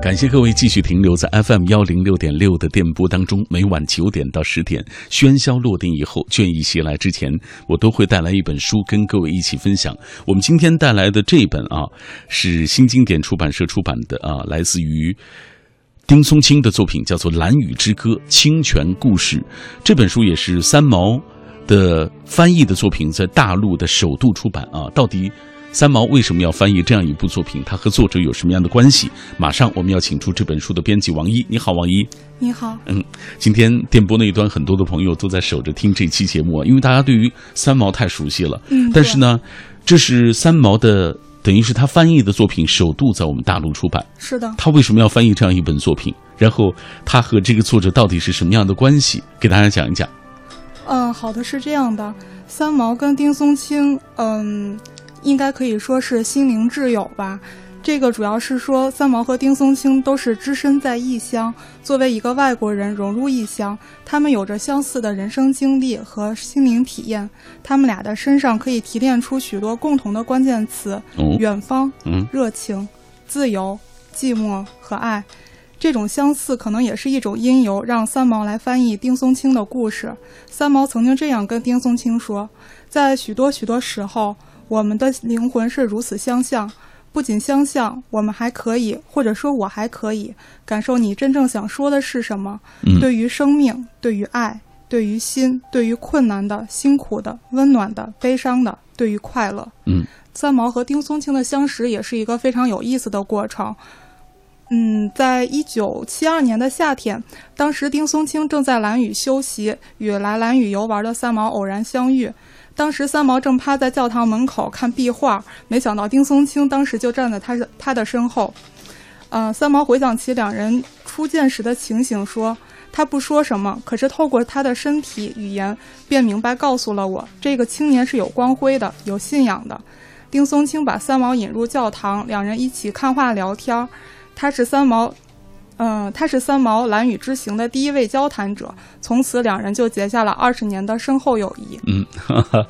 感谢各位继续停留在 FM 幺零六点六的电波当中。每晚九点到十点，喧嚣落定以后，倦意袭来之前，我都会带来一本书跟各位一起分享。我们今天带来的这本啊，是新经典出版社出版的啊，来自于丁松青的作品，叫做《蓝雨之歌：清泉故事》。这本书也是三毛的翻译的作品，在大陆的首度出版啊。到底？三毛为什么要翻译这样一部作品？他和作者有什么样的关系？马上我们要请出这本书的编辑王一。你好，王一。你好。嗯，今天电波那一端很多的朋友都在守着听这期节目，因为大家对于三毛太熟悉了。嗯。但是呢，这是三毛的，等于是他翻译的作品首度在我们大陆出版。是的。他为什么要翻译这样一本作品？然后他和这个作者到底是什么样的关系？给大家讲一讲。嗯，好的，是这样的，三毛跟丁松青，嗯。应该可以说是心灵挚友吧。这个主要是说，三毛和丁松青都是只身在异乡，作为一个外国人融入异乡，他们有着相似的人生经历和心灵体验。他们俩的身上可以提炼出许多共同的关键词：远方、热情、自由、寂寞和爱。这种相似可能也是一种因由，让三毛来翻译丁松青的故事。三毛曾经这样跟丁松青说：“在许多许多时候。”我们的灵魂是如此相像，不仅相像，我们还可以，或者说我还可以感受你真正想说的是什么。对于生命，对于爱，对于心，对于困难的、辛苦的、温暖的、悲伤的，对于快乐。嗯，三毛和丁松青的相识也是一个非常有意思的过程。嗯，在一九七二年的夏天，当时丁松青正在兰屿休息，与来兰屿游玩的三毛偶然相遇。当时三毛正趴在教堂门口看壁画，没想到丁松青当时就站在他的他的身后。嗯，三毛回想起两人初见时的情形，说他不说什么，可是透过他的身体语言，便明白告诉了我，这个青年是有光辉的，有信仰的。丁松青把三毛引入教堂，两人一起看画聊天他是三毛。嗯，他是三毛蓝雨之行的第一位交谈者，从此两人就结下了二十年的深厚友谊。嗯，哈哈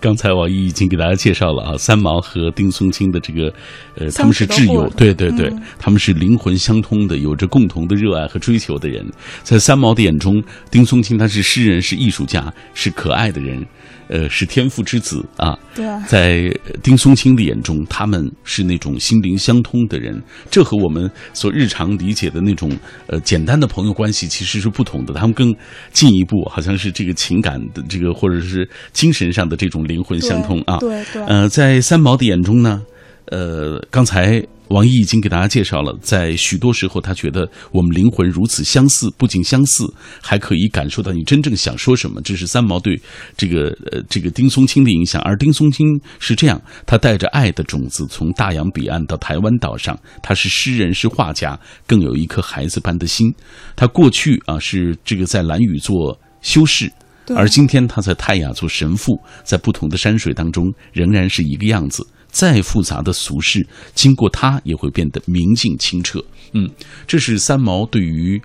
刚才王毅已经给大家介绍了啊，三毛和丁松青的这个，呃，他们是挚友，对对对，他们是灵魂相通的，有着共同的热爱和追求的人。在三毛的眼中，丁松青他是诗人，是艺术家，是可爱的人。呃，是天赋之子啊！对啊，在丁松青的眼中，他们是那种心灵相通的人，这和我们所日常理解的那种呃简单的朋友关系其实是不同的。他们更进一步，好像是这个情感的这个，或者是精神上的这种灵魂相通啊。对对。呃，在三毛的眼中呢，呃，刚才。王毅已经给大家介绍了，在许多时候，他觉得我们灵魂如此相似，不仅相似，还可以感受到你真正想说什么。这是三毛对这个呃这个丁松青的影响。而丁松青是这样，他带着爱的种子从大洋彼岸到台湾岛上，他是诗人，是画家，更有一颗孩子般的心。他过去啊是这个在蓝屿做修士，而今天他在泰雅做神父，在不同的山水当中仍然是一个样子。再复杂的俗世，经过它也会变得明净清澈。嗯，这是三毛对于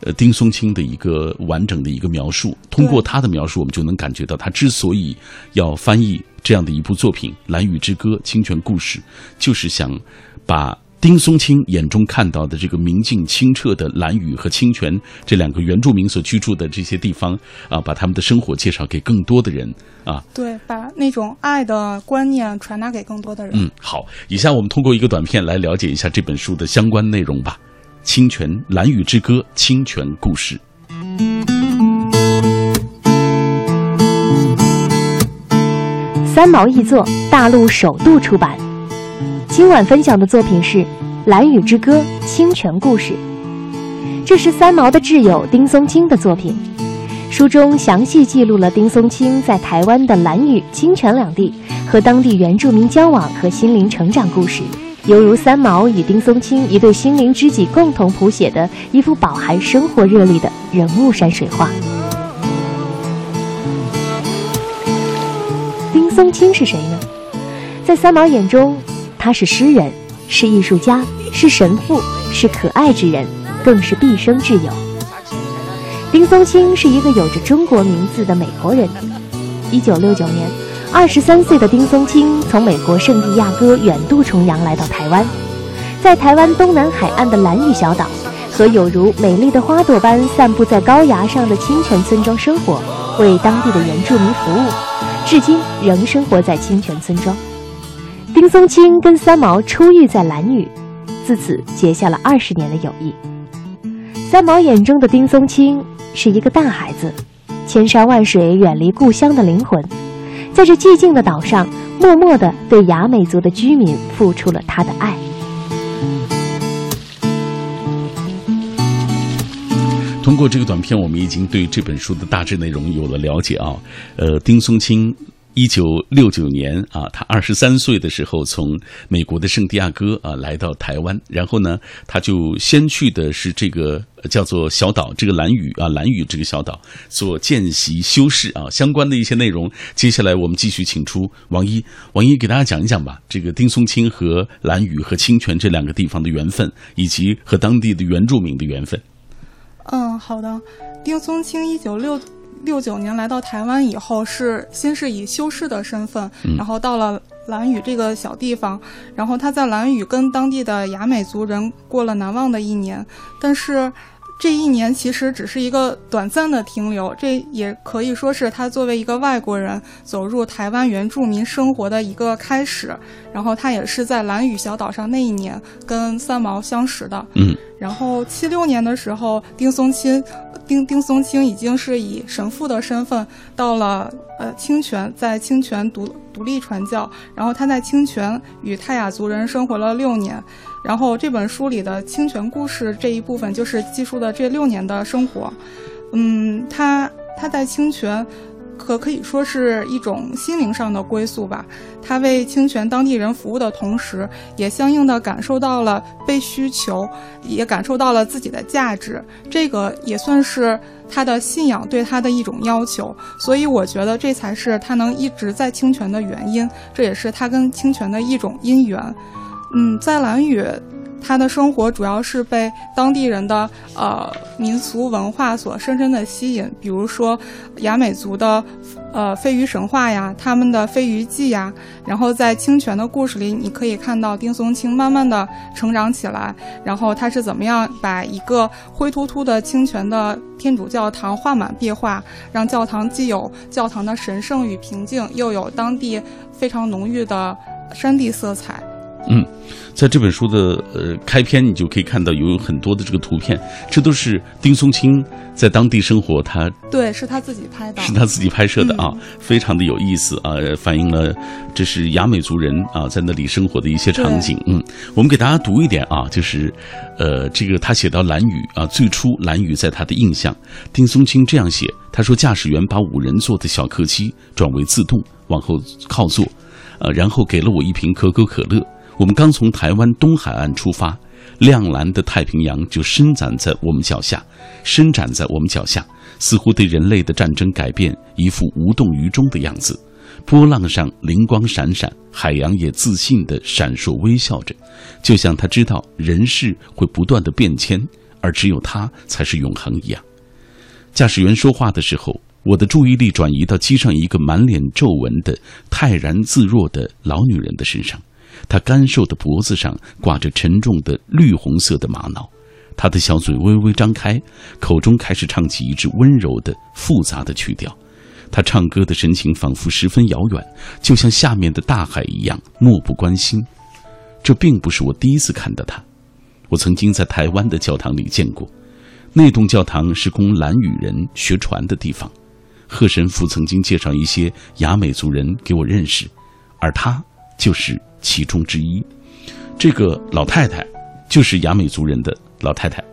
呃丁松青的一个完整的一个描述。通过他的描述，我们就能感觉到他之所以要翻译这样的一部作品《蓝雨之歌·清泉故事》，就是想把。丁松青眼中看到的这个明净清澈的蓝雨和清泉这两个原住民所居住的这些地方啊，把他们的生活介绍给更多的人啊。对，把那种爱的观念传达给更多的人。嗯，好，以下我们通过一个短片来了解一下这本书的相关内容吧。《清泉蓝雨之歌》清泉故事，三毛译作，大陆首度出版。今晚分享的作品是《蓝雨之歌·清泉故事》，这是三毛的挚友丁松青的作品。书中详细记录了丁松青在台湾的蓝雨、清泉两地和当地原住民交往和心灵成长故事，犹如三毛与丁松青一对心灵知己共同谱写的一幅饱含生活热力的人物山水画。丁松青是谁呢？在三毛眼中。他是诗人，是艺术家，是神父，是可爱之人，更是毕生挚友。丁松青是一个有着中国名字的美国人。一九六九年，二十三岁的丁松青从美国圣地亚哥远渡重洋来到台湾，在台湾东南海岸的兰屿小岛，和有如美丽的花朵般散布在高崖上的清泉村庄生活，为当地的原住民服务，至今仍生活在清泉村庄。丁松青跟三毛初遇在兰屿，自此结下了二十年的友谊。三毛眼中的丁松青是一个大孩子，千山万水远离故乡的灵魂，在这寂静的岛上，默默地对雅美族的居民付出了他的爱。通过这个短片，我们已经对这本书的大致内容有了了解啊。呃，丁松青，一九六九年啊，他二十三岁的时候从美国的圣地亚哥啊来到台湾，然后呢，他就先去的是这个叫做小岛，这个兰屿啊，兰屿这个小岛做见习修士啊，相关的一些内容。接下来我们继续请出王一，王一给大家讲一讲吧，这个丁松青和兰屿和清泉这两个地方的缘分，以及和当地的原住民的缘分。嗯，好的。丁松青一九六六九年来到台湾以后，是先是以修士的身份，然后到了兰屿这个小地方，然后他在兰屿跟当地的雅美族人过了难忘的一年，但是。这一年其实只是一个短暂的停留，这也可以说是他作为一个外国人走入台湾原住民生活的一个开始。然后他也是在兰屿小岛上那一年跟三毛相识的。嗯。然后七六年的时候，丁松青，丁丁松青已经是以神父的身份到了呃清泉，在清泉独独立传教。然后他在清泉与泰雅族人生活了六年。然后这本书里的清泉故事这一部分就是记述的这六年的生活，嗯，他他在清泉，可可以说是一种心灵上的归宿吧。他为清泉当地人服务的同时，也相应的感受到了被需求，也感受到了自己的价值。这个也算是他的信仰对他的一种要求。所以我觉得这才是他能一直在清泉的原因，这也是他跟清泉的一种因缘。嗯，在兰屿，他的生活主要是被当地人的呃民俗文化所深深的吸引，比如说雅美族的呃飞鱼神话呀，他们的飞鱼记呀。然后在清泉的故事里，你可以看到丁松青慢慢的成长起来，然后他是怎么样把一个灰秃秃的清泉的天主教堂画满壁画，让教堂既有教堂的神圣与平静，又有当地非常浓郁的山地色彩。嗯，在这本书的呃开篇，你就可以看到有很多的这个图片，这都是丁松青在当地生活，他对是他自己拍的，是他自己拍摄的啊，非常的有意思啊，反映了这是雅美族人啊在那里生活的一些场景。嗯，我们给大家读一点啊，就是呃这个他写到蓝雨啊，最初蓝雨在他的印象，丁松青这样写，他说驾驶员把五人座的小客机转为自动往后靠坐，呃，然后给了我一瓶可口可乐。我们刚从台湾东海岸出发，亮蓝的太平洋就伸展在我们脚下，伸展在我们脚下，似乎对人类的战争改变一副无动于衷的样子。波浪上灵光闪闪，海洋也自信地闪烁微笑着，就像他知道人世会不断的变迁，而只有他才是永恒一样。驾驶员说话的时候，我的注意力转移到机上一个满脸皱纹的泰然自若的老女人的身上。他干瘦的脖子上挂着沉重的绿红色的玛瑙，他的小嘴微微张开，口中开始唱起一支温柔的、复杂的曲调。他唱歌的神情仿佛十分遥远，就像下面的大海一样漠不关心。这并不是我第一次看到他，我曾经在台湾的教堂里见过。那栋教堂是供兰屿人学船的地方，贺神父曾经介绍一些雅美族人给我认识，而他就是。其中之一，这个老太太就是雅美族人的老太太，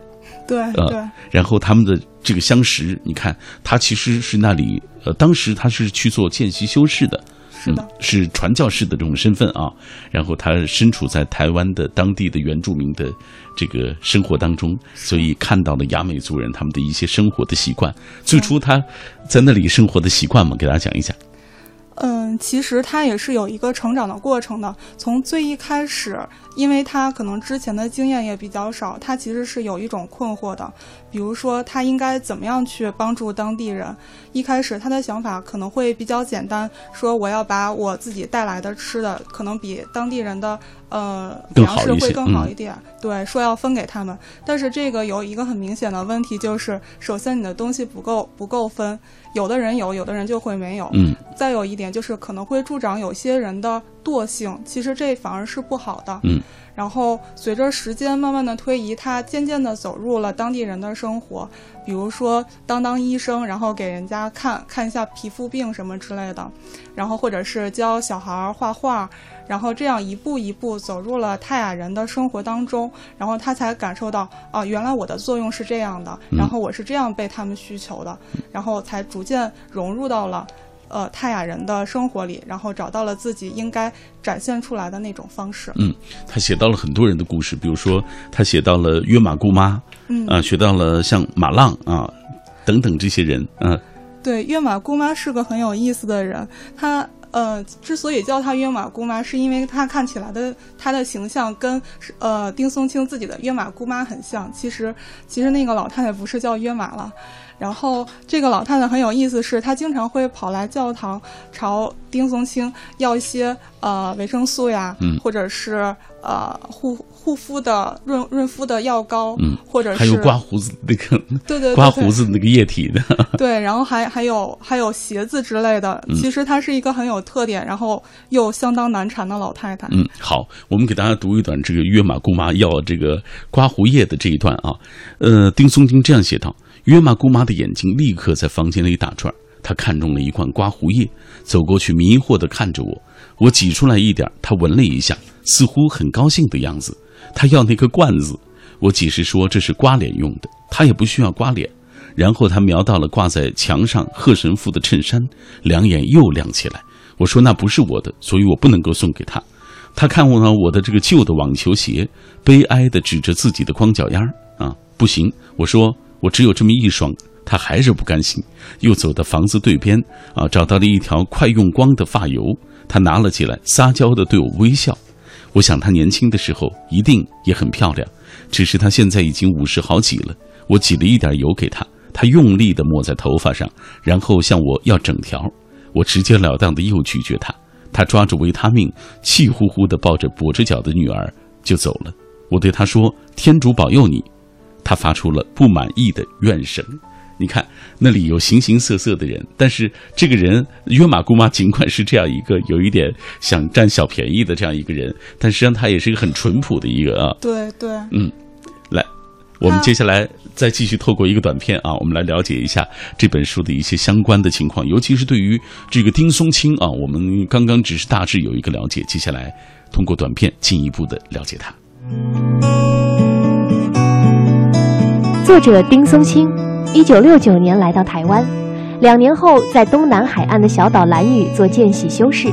对，呃，然后他们的这个相识，你看，他其实是那里，呃，当时他是去做见习修士的，是的，是传教士的这种身份啊。然后他身处在台湾的当地的原住民的这个生活当中，所以看到了雅美族人他们的一些生活的习惯。最初他在那里生活的习惯嘛，给大家讲一讲。嗯，其实他也是有一个成长的过程的。从最一开始，因为他可能之前的经验也比较少，他其实是有一种困惑的。比如说，他应该怎么样去帮助当地人？一开始他的想法可能会比较简单，说我要把我自己带来的吃的，可能比当地人的呃粮食会更好一点。对，说要分给他们。但是这个有一个很明显的问题，就是首先你的东西不够，不够分。有的人有，有的人就会没有。嗯。再有一点就是可能会助长有些人的惰性，其实这反而是不好的。嗯。然后随着时间慢慢的推移，他渐渐的走入了当地人的生活，比如说当当医生，然后给人家看看一下皮肤病什么之类的，然后或者是教小孩画画，然后这样一步一步走入了泰雅人的生活当中，然后他才感受到啊，原来我的作用是这样的，然后我是这样被他们需求的，然后才逐渐融入到了。呃，泰雅人的生活里，然后找到了自己应该展现出来的那种方式。嗯，他写到了很多人的故事，比如说他写到了约玛姑妈，嗯啊，学到了像马浪啊等等这些人，嗯，对，约玛姑妈是个很有意思的人。他呃，之所以叫她约玛姑妈，是因为她看起来的她的形象跟呃丁松青自己的约玛姑妈很像。其实其实那个老太太不是叫约玛了。然后这个老太太很有意思，是她经常会跑来教堂，朝丁松青要一些呃维生素呀，嗯，或者是呃护护肤的润润肤的药膏，嗯，或者是还有刮胡子那个，对对，刮胡子那个液体的，对，然后还还有还有鞋子之类的。其实她是一个很有特点，然后又相当难缠的老太太。嗯，好，我们给大家读一段这个约玛姑妈要这个刮胡液的这一段啊，呃，丁松青这样写道。约玛姑妈的眼睛立刻在房间里打转，她看中了一罐刮胡液，走过去迷惑地看着我。我挤出来一点，她闻了一下，似乎很高兴的样子。她要那个罐子，我解释说这是刮脸用的，她也不需要刮脸。然后她瞄到了挂在墙上贺神父的衬衫，两眼又亮起来。我说那不是我的，所以我不能够送给她。她看望了我的这个旧的网球鞋，悲哀地指着自己的光脚丫儿啊，不行，我说。我只有这么一双，他还是不甘心，又走到房子对边，啊，找到了一条快用光的发油，他拿了起来，撒娇的对我微笑。我想他年轻的时候一定也很漂亮，只是他现在已经五十好几了。我挤了一点油给他，他用力的抹在头发上，然后向我要整条。我直截了当的又拒绝他。他抓住维他命，气呼呼的抱着跛着脚的女儿就走了。我对他说：“天主保佑你。”他发出了不满意的怨声。你看，那里有形形色色的人，但是这个人约玛姑妈尽管是这样一个有一点想占小便宜的这样一个人，但实际上他也是一个很淳朴的一个啊。对对，嗯，来，我们接下来再继续透过一个短片啊，我们来了解一下这本书的一些相关的情况，尤其是对于这个丁松青啊，我们刚刚只是大致有一个了解，接下来通过短片进一步的了解他。作者丁松青，一九六九年来到台湾，两年后在东南海岸的小岛兰屿做见习修士，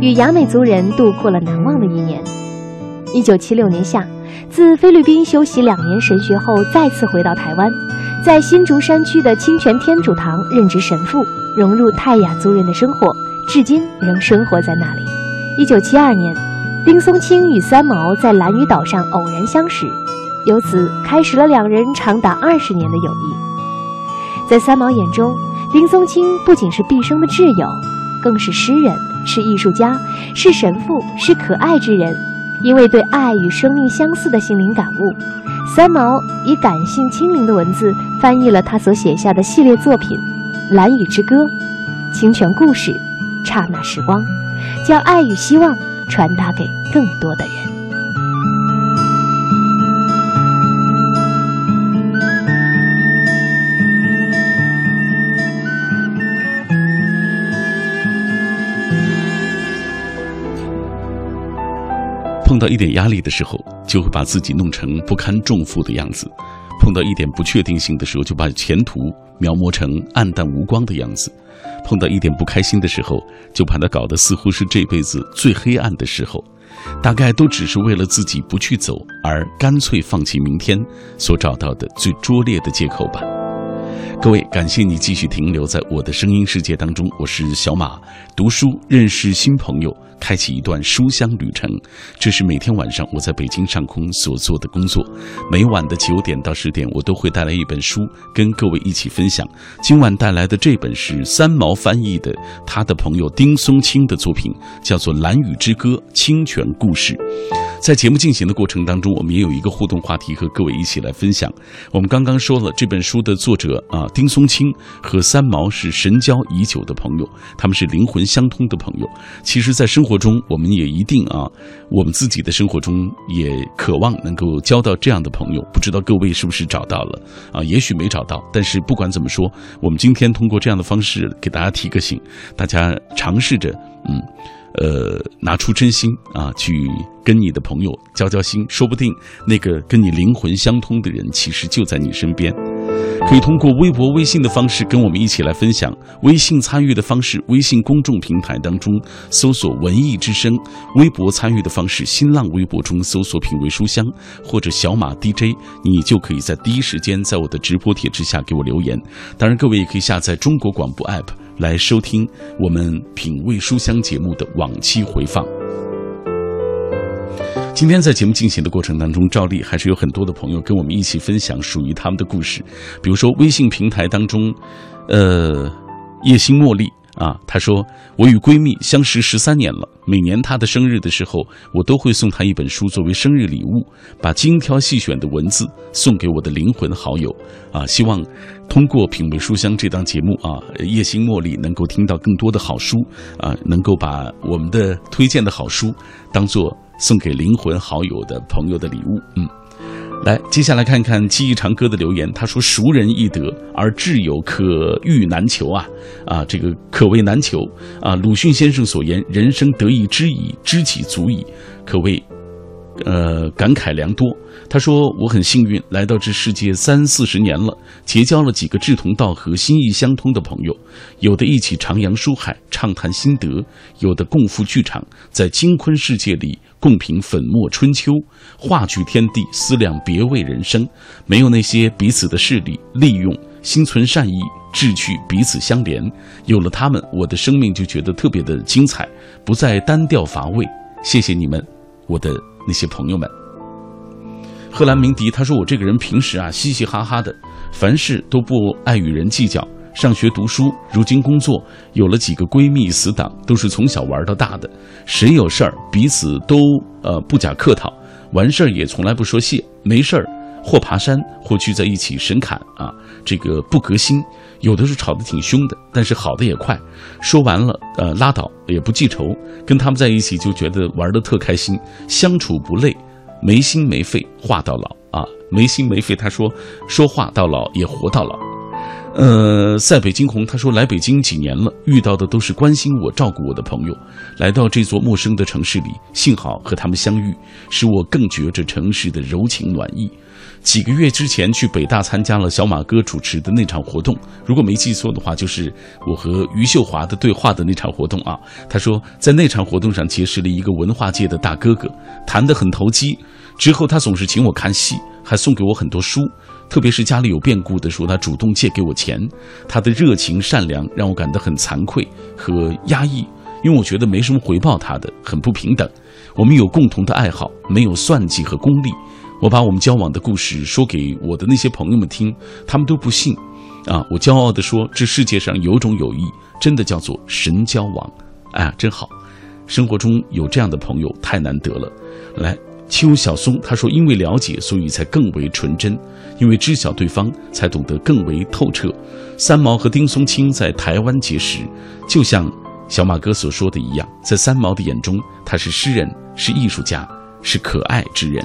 与雅美族人度过了难忘的一年。一九七六年夏，自菲律宾修习两年神学后，再次回到台湾，在新竹山区的清泉天主堂任职神父，融入泰雅族人的生活，至今仍生活在那里。一九七二年，丁松青与三毛在兰屿岛上偶然相识。由此开始了两人长达二十年的友谊。在三毛眼中，林松青不仅是毕生的挚友，更是诗人，是艺术家，是神父，是可爱之人。因为对爱与生命相似的心灵感悟，三毛以感性清灵的文字翻译了他所写下的系列作品《蓝雨之歌》《清泉故事》《刹那时光》，将爱与希望传达给更多的人。到一点压力的时候，就会把自己弄成不堪重负的样子；碰到一点不确定性的时候，就把前途描摹成暗淡无光的样子；碰到一点不开心的时候，就把它搞得似乎是这辈子最黑暗的时候。大概都只是为了自己不去走，而干脆放弃明天所找到的最拙劣的借口吧。各位，感谢你继续停留在我的声音世界当中，我是小马，读书认识新朋友。开启一段书香旅程，这是每天晚上我在北京上空所做的工作。每晚的九点到十点，我都会带来一本书跟各位一起分享。今晚带来的这本是三毛翻译的，他的朋友丁松青的作品，叫做《蓝雨之歌》清泉故事。在节目进行的过程当中，我们也有一个互动话题和各位一起来分享。我们刚刚说了，这本书的作者啊，丁松青和三毛是神交已久的朋友，他们是灵魂相通的朋友。其实，在生活中，我们也一定啊，我们自己的生活中也渴望能够交到这样的朋友。不知道各位是不是找到了啊？也许没找到，但是不管怎么说，我们今天通过这样的方式给大家提个醒，大家尝试着嗯。呃，拿出真心啊，去跟你的朋友交交心，说不定那个跟你灵魂相通的人，其实就在你身边。可以通过微博、微信的方式跟我们一起来分享。微信参与的方式，微信公众平台当中搜索“文艺之声”；微博参与的方式，新浪微博中搜索“品味书香”或者“小马 DJ”，你就可以在第一时间在我的直播帖之下给我留言。当然，各位也可以下载中国广播 app。来收听我们品味书香节目的往期回放。今天在节目进行的过程当中，照例还是有很多的朋友跟我们一起分享属于他们的故事。比如说微信平台当中，呃，叶星茉莉。啊，她说我与闺蜜相识十三年了，每年她的生日的时候，我都会送她一本书作为生日礼物，把精挑细选的文字送给我的灵魂好友。啊，希望通过品味书香这档节目啊，叶星茉莉能够听到更多的好书啊，能够把我们的推荐的好书当做送给灵魂好友的朋友的礼物。嗯。来，接下来看看记忆长歌的留言。他说：“熟人易得，而挚友可遇难求啊！啊，这个可谓难求啊！鲁迅先生所言：‘人生得意知已，知己足矣’，可谓，呃，感慨良多。”他说：“我很幸运，来到这世界三四十年了，结交了几个志同道合、心意相通的朋友，有的一起徜徉书海，畅谈心得；有的共赴剧场，在金昆世界里。”共品粉墨春秋，话剧天地，思量别味人生。没有那些彼此的势力，利用心存善意，志趣彼此相连。有了他们，我的生命就觉得特别的精彩，不再单调乏味。谢谢你们，我的那些朋友们。贺兰鸣笛他说：“我这个人平时啊，嘻嘻哈哈的，凡事都不爱与人计较。”上学读书，如今工作，有了几个闺蜜死党，都是从小玩到大的。谁有事儿，彼此都呃不假客套，完事儿也从来不说谢。没事儿，或爬山，或聚在一起神侃啊，这个不革新。有的是吵得挺凶的，但是好的也快。说完了，呃，拉倒，也不记仇。跟他们在一起就觉得玩的特开心，相处不累，没心没肺，话到老啊，没心没肺。他说，说话到老也活到老。呃，塞北惊鸿他说来北京几年了，遇到的都是关心我、照顾我的朋友。来到这座陌生的城市里，幸好和他们相遇，使我更觉着城市的柔情暖意。几个月之前去北大参加了小马哥主持的那场活动，如果没记错的话，就是我和余秀华的对话的那场活动啊。他说在那场活动上结识了一个文化界的大哥哥，谈得很投机。之后他总是请我看戏，还送给我很多书。特别是家里有变故的时候，他主动借给我钱，他的热情善良让我感到很惭愧和压抑，因为我觉得没什么回报他的，很不平等。我们有共同的爱好，没有算计和功利。我把我们交往的故事说给我的那些朋友们听，他们都不信。啊，我骄傲地说，这世界上有种友谊，真的叫做神交往。哎，真好，生活中有这样的朋友太难得了。来。邱小松他说：“因为了解，所以才更为纯真；因为知晓对方，才懂得更为透彻。”三毛和丁松青在台湾结识，就像小马哥所说的一样，在三毛的眼中，他是诗人，是艺术家，是可爱之人。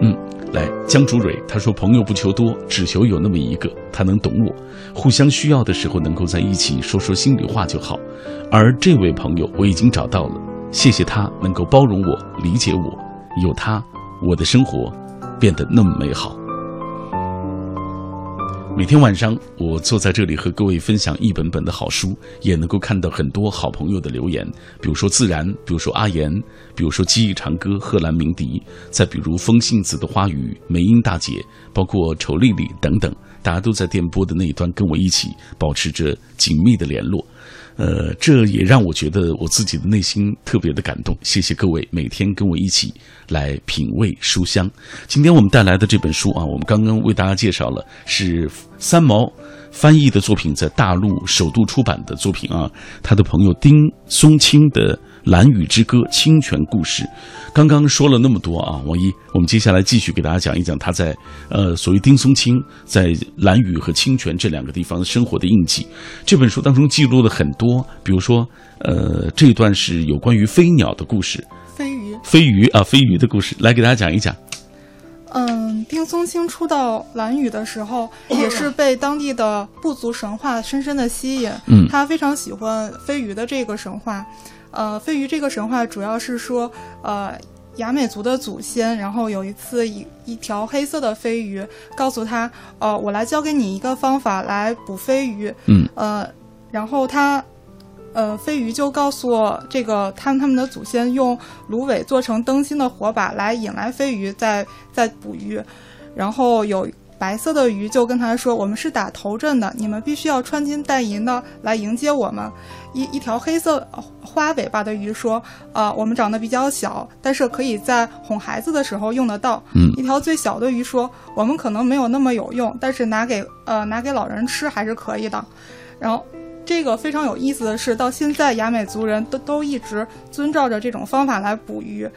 嗯，来江竹蕊他说：“朋友不求多，只求有那么一个，他能懂我，互相需要的时候能够在一起说说心里话就好。”而这位朋友，我已经找到了。谢谢他能够包容我、理解我，有他，我的生活变得那么美好。每天晚上，我坐在这里和各位分享一本本的好书，也能够看到很多好朋友的留言，比如说自然，比如说阿言，比如说记忆长歌、贺兰鸣笛，再比如风信子的花语、梅英大姐，包括丑丽丽等等，大家都在电波的那一端跟我一起保持着紧密的联络。呃，这也让我觉得我自己的内心特别的感动。谢谢各位每天跟我一起来品味书香。今天我们带来的这本书啊，我们刚刚为大家介绍了是三毛翻译的作品，在大陆首度出版的作品啊，他的朋友丁松青的。《蓝雨之歌》清泉故事，刚刚说了那么多啊，王一，我们接下来继续给大家讲一讲他在呃，所谓丁松青在蓝雨和清泉这两个地方生活的印记。这本书当中记录了很多，比如说，呃，这段是有关于飞鸟的故事，飞鱼，飞鱼啊，飞鱼的故事，来给大家讲一讲。嗯，丁松青初到蓝雨的时候，也是被当地的部族神话深深的吸引。嗯，他非常喜欢飞鱼的这个神话。呃，飞鱼这个神话主要是说，呃，雅美族的祖先，然后有一次一一条黑色的飞鱼告诉他，呃，我来教给你一个方法来捕飞鱼。嗯，呃，然后他，呃，飞鱼就告诉这个他们他们的祖先用芦苇做成灯芯的火把来引来飞鱼，再再捕鱼，然后有。白色的鱼就跟他说：“我们是打头阵的，你们必须要穿金戴银的来迎接我们。”一一条黑色花尾巴的鱼说：“啊，我们长得比较小，但是可以在哄孩子的时候用得到。”嗯，一条最小的鱼说：“我们可能没有那么有用，但是拿给呃拿给老人吃还是可以的。”然后，这个非常有意思的是，到现在雅美族人都都一直遵照着这种方法来捕鱼。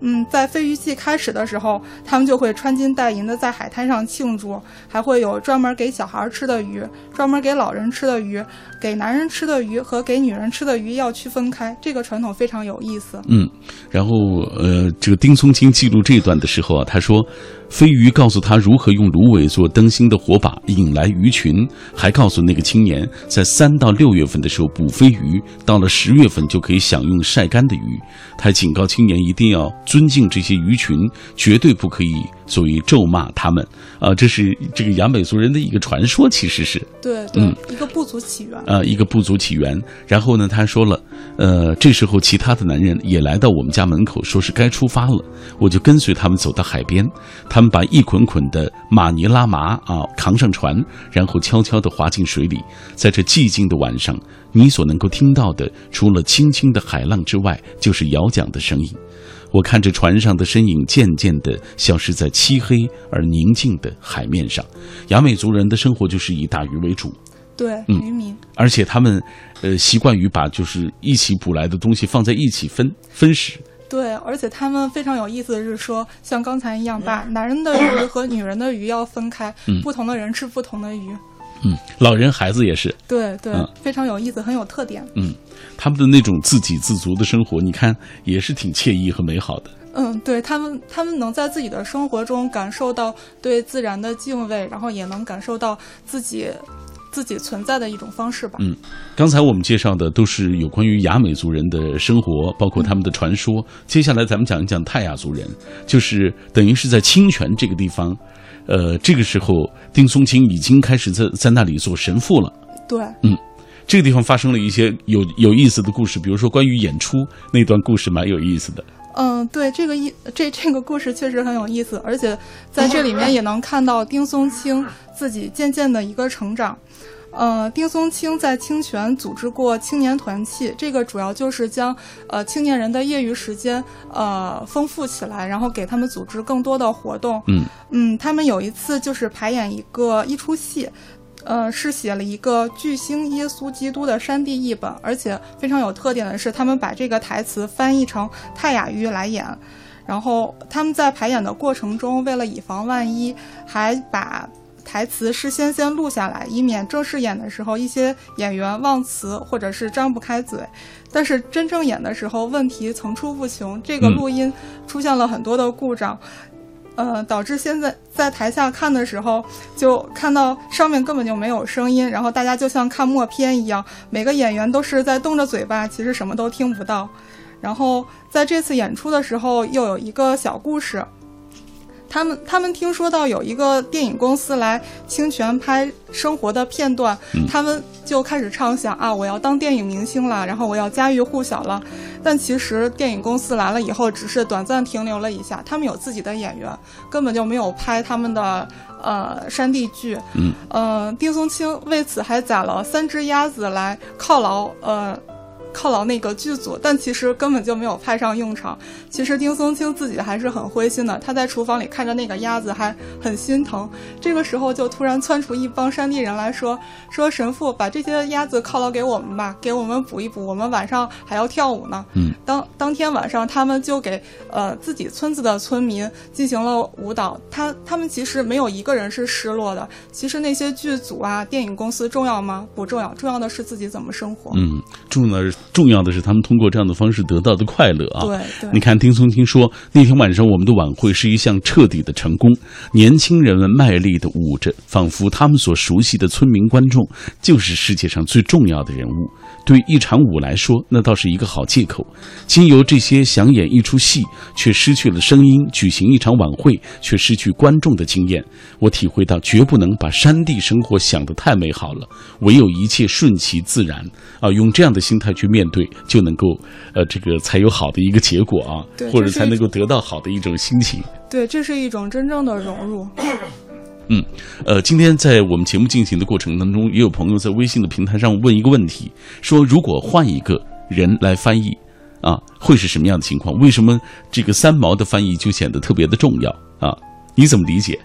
嗯，在飞鱼季开始的时候，他们就会穿金戴银的在海滩上庆祝，还会有专门给小孩吃的鱼，专门给老人吃的鱼，给男人吃的鱼和给女人吃的鱼要区分开。这个传统非常有意思。嗯，然后呃，这个丁松青记录这段的时候啊，他说。飞鱼告诉他如何用芦苇做灯芯的火把引来鱼群，还告诉那个青年，在三到六月份的时候捕飞鱼，到了十月份就可以享用晒干的鱼。他警告青年一定要尊敬这些鱼群，绝对不可以。所以咒骂他们。啊，这是这个雅美族人的一个传说，其实是。对，嗯，一个部族起源。啊，一个部族起源。然后呢，他说了，呃，这时候其他的男人也来到我们家门口，说是该出发了，我就跟随他们走到海边，他们把一捆捆的马尼拉麻啊扛上船，然后悄悄地滑进水里。在这寂静的晚上，你所能够听到的，除了轻轻的海浪之外，就是摇桨的声音。我看着船上的身影渐渐地消失在漆黑而宁静的海面上。雅美族人的生活就是以打鱼为主，对，渔民，而且他们，呃，习惯于把就是一起捕来的东西放在一起分分食。对，而且他们非常有意思的是说，像刚才一样，把男人的鱼和女人的鱼要分开，不同的人吃不同的鱼。嗯，老人孩子也是。对对，非常有意思，很有特点。嗯。他们的那种自给自足的生活，你看也是挺惬意和美好的。嗯，对他们，他们能在自己的生活中感受到对自然的敬畏，然后也能感受到自己自己存在的一种方式吧。嗯，刚才我们介绍的都是有关于雅美族人的生活，包括他们的传说。接下来咱们讲一讲泰雅族人，就是等于是在清泉这个地方，呃，这个时候丁松青已经开始在在那里做神父了。对，嗯。这个地方发生了一些有有意思的故事，比如说关于演出那段故事，蛮有意思的。嗯，对，这个意这这个故事确实很有意思，而且在这里面也能看到丁松青自己渐渐的一个成长。呃，丁松青在清泉组织过青年团契，这个主要就是将呃青年人的业余时间呃丰富起来，然后给他们组织更多的活动。嗯嗯，他们有一次就是排演一个一出戏。呃，是写了一个巨星耶稣基督的山地译本，而且非常有特点的是，他们把这个台词翻译成泰雅语来演。然后他们在排演的过程中，为了以防万一，还把台词事先先录下来，以免正式演的时候一些演员忘词或者是张不开嘴。但是真正演的时候，问题层出不穷，这个录音出现了很多的故障。呃，导致现在在台下看的时候，就看到上面根本就没有声音，然后大家就像看默片一样，每个演员都是在动着嘴巴，其实什么都听不到。然后在这次演出的时候，又有一个小故事。他们他们听说到有一个电影公司来清泉拍生活的片段，他们就开始畅想啊，我要当电影明星了，然后我要家喻户晓了。但其实电影公司来了以后，只是短暂停留了一下，他们有自己的演员，根本就没有拍他们的呃山地剧。嗯，呃，丁松青为此还宰了三只鸭子来犒劳呃。犒劳那个剧组，但其实根本就没有派上用场。其实丁松青自己还是很灰心的，他在厨房里看着那个鸭子，还很心疼。这个时候就突然窜出一帮山地人来说：“说神父把这些鸭子犒劳给我们吧，给我们补一补，我们晚上还要跳舞呢。”嗯，当当天晚上，他们就给呃自己村子的村民进行了舞蹈。他他们其实没有一个人是失落的。其实那些剧组啊、电影公司重要吗？不重要，重要的是自己怎么生活。嗯，重要的是。重要的是，他们通过这样的方式得到的快乐啊！对对，你看，丁松青说，那天晚上我们的晚会是一项彻底的成功，年轻人们卖力的舞着，仿佛他们所熟悉的村民观众就是世界上最重要的人物。对一场舞来说，那倒是一个好借口。经由这些想演一出戏却失去了声音，举行一场晚会却失去观众的经验，我体会到绝不能把山地生活想得太美好了，唯有一切顺其自然啊，用这样的心态去面对，就能够呃，这个才有好的一个结果啊，或者才能够得到好的一种心情。对，这是一种真正的融入。嗯，呃，今天在我们节目进行的过程当中，也有朋友在微信的平台上问一个问题，说如果换一个人来翻译，啊，会是什么样的情况？为什么这个三毛的翻译就显得特别的重要啊？你怎么理解？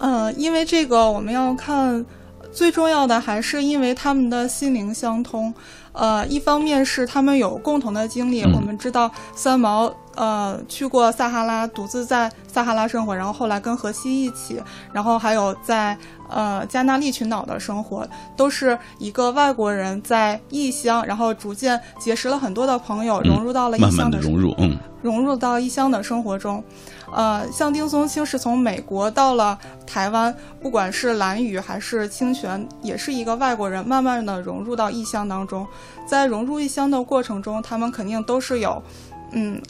呃，因为这个我们要看，最重要的还是因为他们的心灵相通。呃，一方面是他们有共同的经历，我们知道三毛呃去过撒哈拉，独自在撒哈拉生活，然后后来跟荷西一起，然后还有在呃加纳利群岛的生活，都是一个外国人在异乡，然后逐渐结识了很多的朋友，融入到了异乡的融入，嗯，融入到异乡的生活中。呃，像丁松青是从美国到了台湾，不管是蓝屿还是清泉，也是一个外国人，慢慢的融入到异乡当中。在融入异乡的过程中，他们肯定都是有，嗯，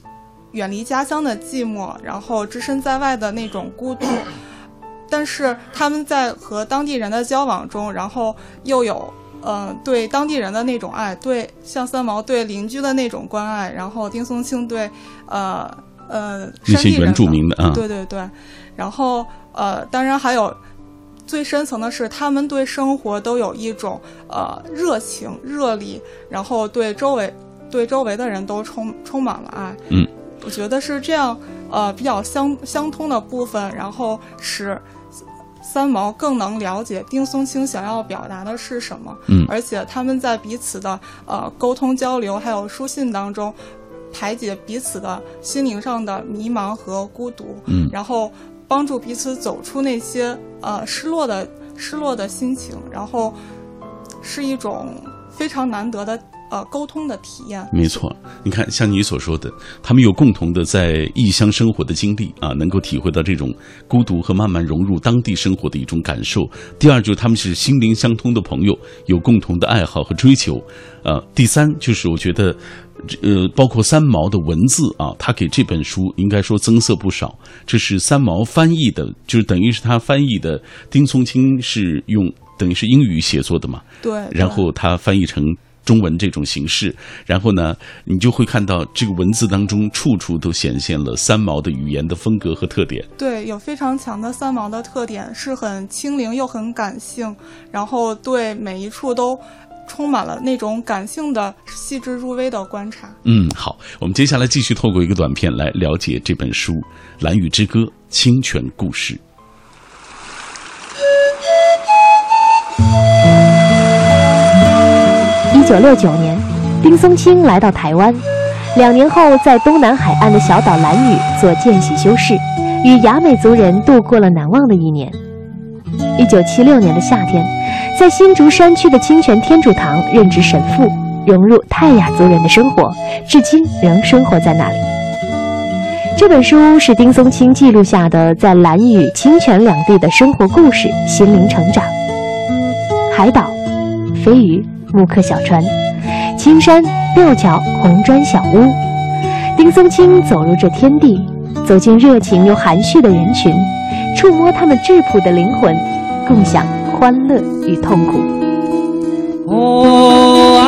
远离家乡的寂寞，然后置身在外的那种孤独。但是他们在和当地人的交往中，然后又有，呃，对当地人的那种爱，对像三毛对邻居的那种关爱，然后丁松青对，呃。呃，那些原住民的啊，对对对，然后呃，当然还有最深层的是，他们对生活都有一种呃热情、热力，然后对周围对周围的人都充充满了爱。嗯，我觉得是这样，呃，比较相相通的部分，然后使三毛更能了解丁松青想要表达的是什么。嗯，而且他们在彼此的呃沟通交流还有书信当中。排解彼此的心灵上的迷茫和孤独，嗯，然后帮助彼此走出那些呃失落的失落的心情，然后是一种非常难得的呃沟通的体验。没错，你看，像你所说的，他们有共同的在异乡生活的经历啊，能够体会到这种孤独和慢慢融入当地生活的一种感受。第二，就是他们是心灵相通的朋友，有共同的爱好和追求。呃，第三，就是我觉得。呃，包括三毛的文字啊，他给这本书应该说增色不少。这是三毛翻译的，就是等于是他翻译的。丁松青是用等于是英语写作的嘛？对。然后他翻译成中文这种形式，然后呢，你就会看到这个文字当中处处都显现了三毛的语言的风格和特点。对，有非常强的三毛的特点，是很轻灵又很感性，然后对每一处都。充满了那种感性的、细致入微的观察。嗯，好，我们接下来继续透过一个短片来了解这本书《蓝雨之歌》清泉故事。一九六九年，丁松青来到台湾，两年后在东南海岸的小岛蓝屿做见习修士，与雅美族人度过了难忘的一年。一九七六年的夏天。在新竹山区的清泉天主堂任职神父，融入泰雅族人的生活，至今仍生活在那里。这本书是丁松青记录下的在兰屿、清泉两地的生活故事、心灵成长。海岛、飞鱼、木刻小船、青山、吊桥、红砖小屋，丁松青走入这天地，走进热情又含蓄的人群，触摸他们质朴的灵魂，共享欢乐与痛苦。哦，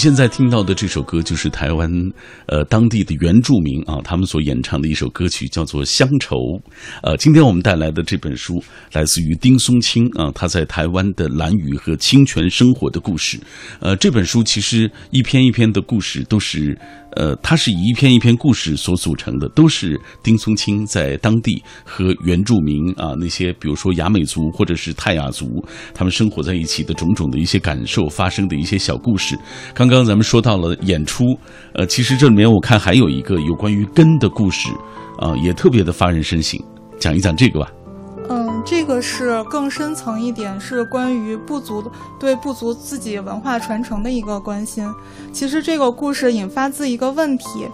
现在听到的这首歌就是台湾呃当地的原住民啊，他们所演唱的一首歌曲，叫做《乡愁》。呃，今天我们带来的这本书来自于丁松青啊，他在台湾的蓝雨和清泉生活的故事。呃，这本书其实一篇一篇的故事都是。呃，它是以一篇一篇故事所组成的，都是丁松青在当地和原住民啊那些，比如说雅美族或者是泰雅族，他们生活在一起的种种的一些感受，发生的一些小故事。刚刚咱们说到了演出，呃，其实这里面我看还有一个有关于根的故事，啊，也特别的发人深省，讲一讲这个吧。嗯，这个是更深层一点，是关于部族对部族自己文化传承的一个关心。其实这个故事引发自一个问题：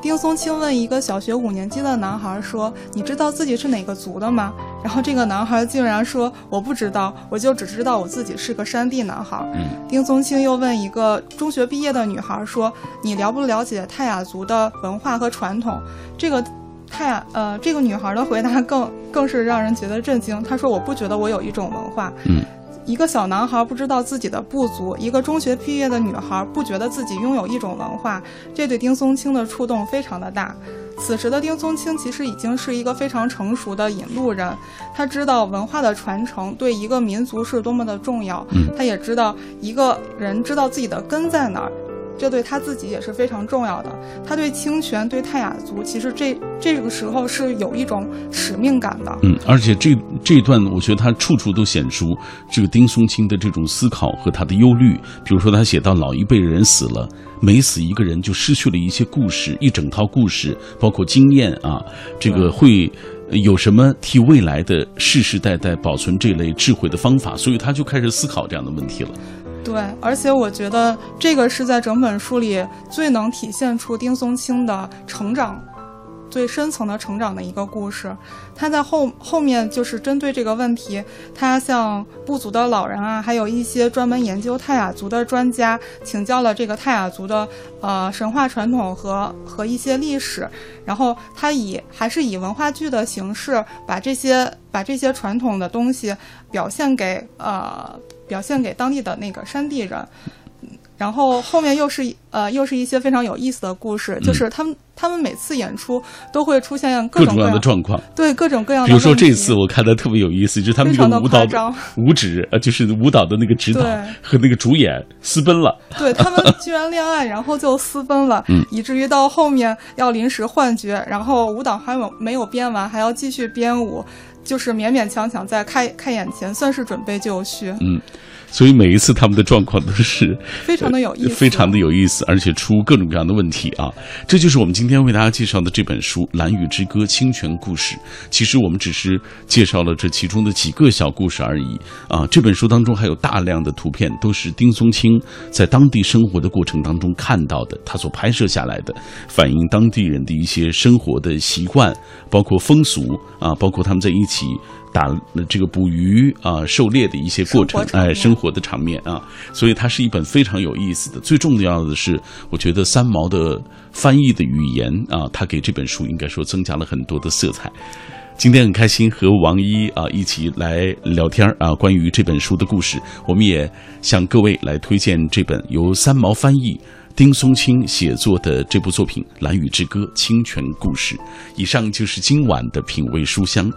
丁松青问一个小学五年级的男孩说：“你知道自己是哪个族的吗？”然后这个男孩竟然说：“我不知道，我就只知道我自己是个山地男孩。”丁松青又问一个中学毕业的女孩说：“你了不了解泰雅族的文化和传统？”这个。泰雅，呃，这个女孩的回答更更是让人觉得震惊。她说：“我不觉得我有一种文化。”嗯，一个小男孩不知道自己的不足，一个中学毕业的女孩不觉得自己拥有一种文化，这对丁松青的触动非常的大。此时的丁松青其实已经是一个非常成熟的引路人，他知道文化的传承对一个民族是多么的重要。嗯，他也知道一个人知道自己的根在哪儿。这对他自己也是非常重要的。他对清泉、对泰雅族，其实这这个时候是有一种使命感的。嗯，而且这这段，我觉得他处处都显出这个丁松青的这种思考和他的忧虑。比如说，他写到老一辈人死了，每死一个人就失去了一些故事，一整套故事，包括经验啊，这个会有什么替未来的世世代代保存这类智慧的方法？所以他就开始思考这样的问题了。对，而且我觉得这个是在整本书里最能体现出丁松青的成长，最深层的成长的一个故事。他在后后面就是针对这个问题，他向部族的老人啊，还有一些专门研究泰雅族的专家请教了这个泰雅族的呃神话传统和和一些历史，然后他以还是以文化剧的形式把这些把这些传统的东西表现给呃。表现给当地的那个山地人，然后后面又是呃又是一些非常有意思的故事，就是他们他们每次演出都会出现各种各样的状况，对各种各样的。比如说这次我看的特别有意思，就是他们那个舞蹈舞指呃就是舞蹈的那个指导和那个主演私奔了，对他们居然恋爱，然后就私奔了，以至于到后面要临时换角，然后舞蹈还有没有编完，还要继续编舞。就是勉勉强强在开开眼前算是准备就绪，嗯，所以每一次他们的状况都是非常的有意思，非常的有意思，而且出各种各样的问题啊。这就是我们今天为大家介绍的这本书《蓝雨之歌·清泉故事》。其实我们只是介绍了这其中的几个小故事而已啊。这本书当中还有大量的图片，都是丁松青在当地生活的过程当中看到的，他所拍摄下来的，反映当地人的一些生活的习惯，包括风俗啊，包括他们在一。起打这个捕鱼啊、狩猎的一些过程，哎，生活的场面啊，所以它是一本非常有意思的。最重要的是，我觉得三毛的翻译的语言啊，他给这本书应该说增加了很多的色彩。今天很开心和王一啊一起来聊天啊，关于这本书的故事，我们也向各位来推荐这本由三毛翻译、丁松青写作的这部作品《蓝雨之歌·清泉故事》。以上就是今晚的品味书香。